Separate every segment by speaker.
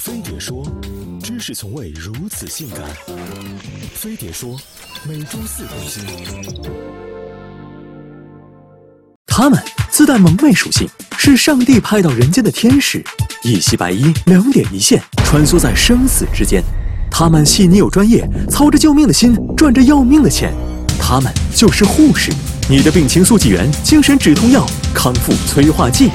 Speaker 1: 飞碟说，知识从未如此性感。飞碟说，每周四更新。
Speaker 2: 他们自带萌妹属性，是上帝派到人间的天使，一袭白衣，两点一线，穿梭在生死之间。他们细腻又专业，操着救命的心，赚着要命的钱。他们就是护士，你的病情速记员，精神止痛药，康复催化剂。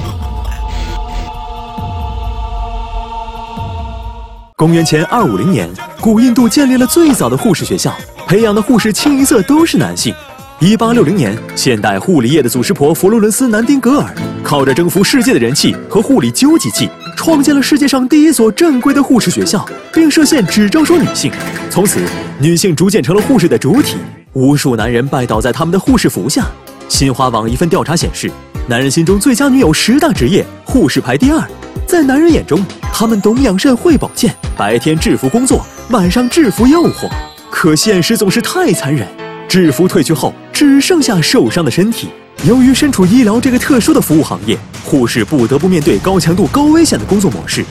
Speaker 2: 公元前二五零年，古印度建立了最早的护士学校，培养的护士清一色都是男性。一八六零年，现代护理业的祖师婆佛罗伦斯·南丁格尔靠着征服世界的人气和护理究极剂，创建了世界上第一所正规的护士学校，并设限只招收女性。从此，女性逐渐成了护士的主体，无数男人拜倒在他们的护士服下。新华网一份调查显示，男人心中最佳女友十大职业，护士排第二。在男人眼中，他们懂养肾、会保健，白天制服工作，晚上制服诱惑。可现实总是太残忍，制服褪去后，只剩下受伤的身体。由于身处医疗这个特殊的服务行业，护士不得不面对高强度、高危险的工作模式。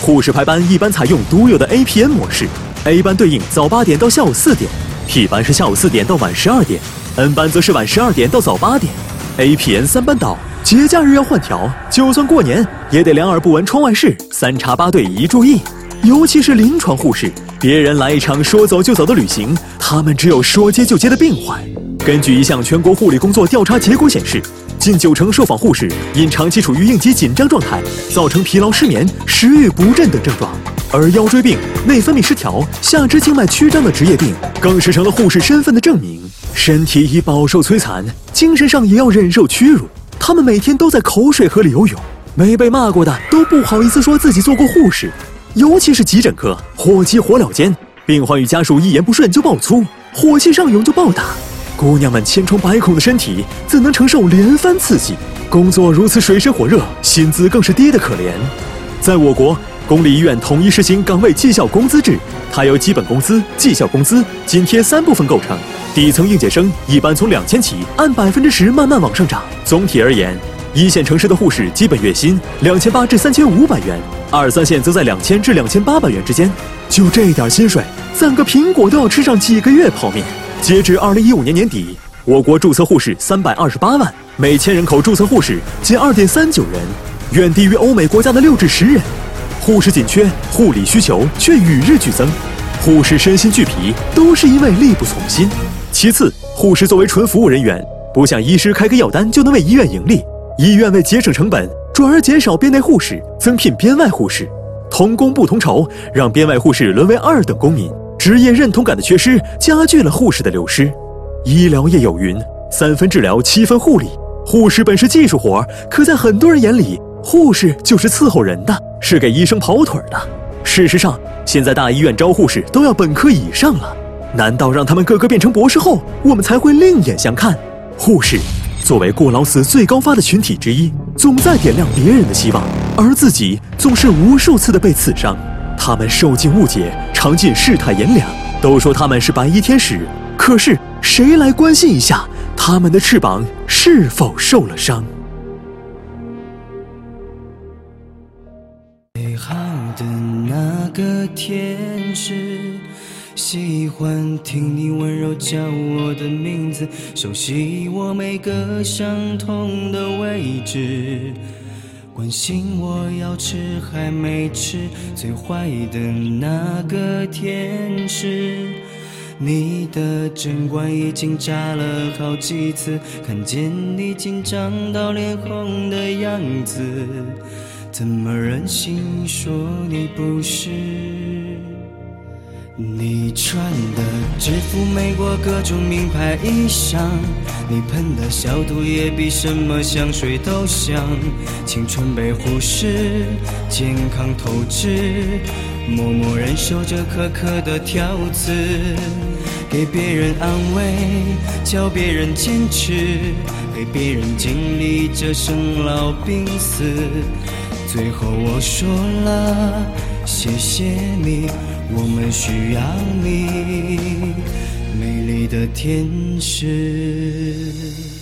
Speaker 2: 护士排班一般采用独有的 APN 模式，A 班对应早八点到下午四点，P 班是下午四点到晚十二点，N 班则是晚十二点到早八点。APN 三班倒。节假日要换条，就算过年也得两耳不闻窗外事，三查八对一注意。尤其是临床护士，别人来一场说走就走的旅行，他们只有说接就接的病患。根据一项全国护理工作调查结果显示，近九成受访护士因长期处于应急紧张状态，造成疲劳、失眠、食欲不振等症状。而腰椎病、内分泌失调、下肢静脉曲张的职业病，更是成了护士身份的证明。身体已饱受摧残，精神上也要忍受屈辱。他们每天都在口水河里游泳，没被骂过的都不好意思说自己做过护士。尤其是急诊科，火急火燎间，病患与家属一言不顺就爆粗，火气上涌就暴打。姑娘们千疮百孔的身体怎能承受连番刺激？工作如此水深火热，薪资更是低得可怜。在我国，公立医院统一实行岗位绩效工资制，它由基本工资、绩效工资、津贴三部分构成。底层应届生一般从两千起，按百分之十慢慢往上涨。总体而言，一线城市的护士基本月薪两千八至三千五百元，二三线则在两千至两千八百元之间。就这点薪水，攒个苹果都要吃上几个月泡面。截至二零一五年年底，我国注册护士三百二十八万，每千人口注册护士仅二点三九人，远低于欧美国家的六至十人。护士紧缺，护理需求却与日俱增，护士身心俱疲，都是因为力不从心。其次，护士作为纯服务人员，不像医师开个药单就能为医院盈利。医院为节省成本，转而减少编内护士，增聘编外护士，同工不同酬，让编外护士沦为二等公民。职业认同感的缺失，加剧了护士的流失。医疗业有云：三分治疗，七分护理。护士本是技术活，可在很多人眼里，护士就是伺候人的，是给医生跑腿的。事实上，现在大医院招护士都要本科以上了。难道让他们个个变成博士后，我们才会另眼相看？护士作为过劳死最高发的群体之一，总在点亮别人的希望，而自己总是无数次的被刺伤。他们受尽误解，尝尽世态炎凉，都说他们是白衣天使，可是谁来关心一下他们的翅膀是否受了伤？
Speaker 3: 美好的那个天使。喜欢听你温柔叫我的名字，熟悉我每个伤痛的位置，关心我要吃还没吃，最坏的那个天使。你的针管已经扎了好几次，看见你紧张到脸红的样子，怎么忍心说你不是？你穿的制服美过各种名牌衣裳，你喷的消毒液比什么香水都香。青春被忽视，健康透支，默默忍受着苛刻的挑刺，给别人安慰，教别人坚持，陪别人经历着生老病死。最后我说了，谢谢你。我们需要你，美丽的天使。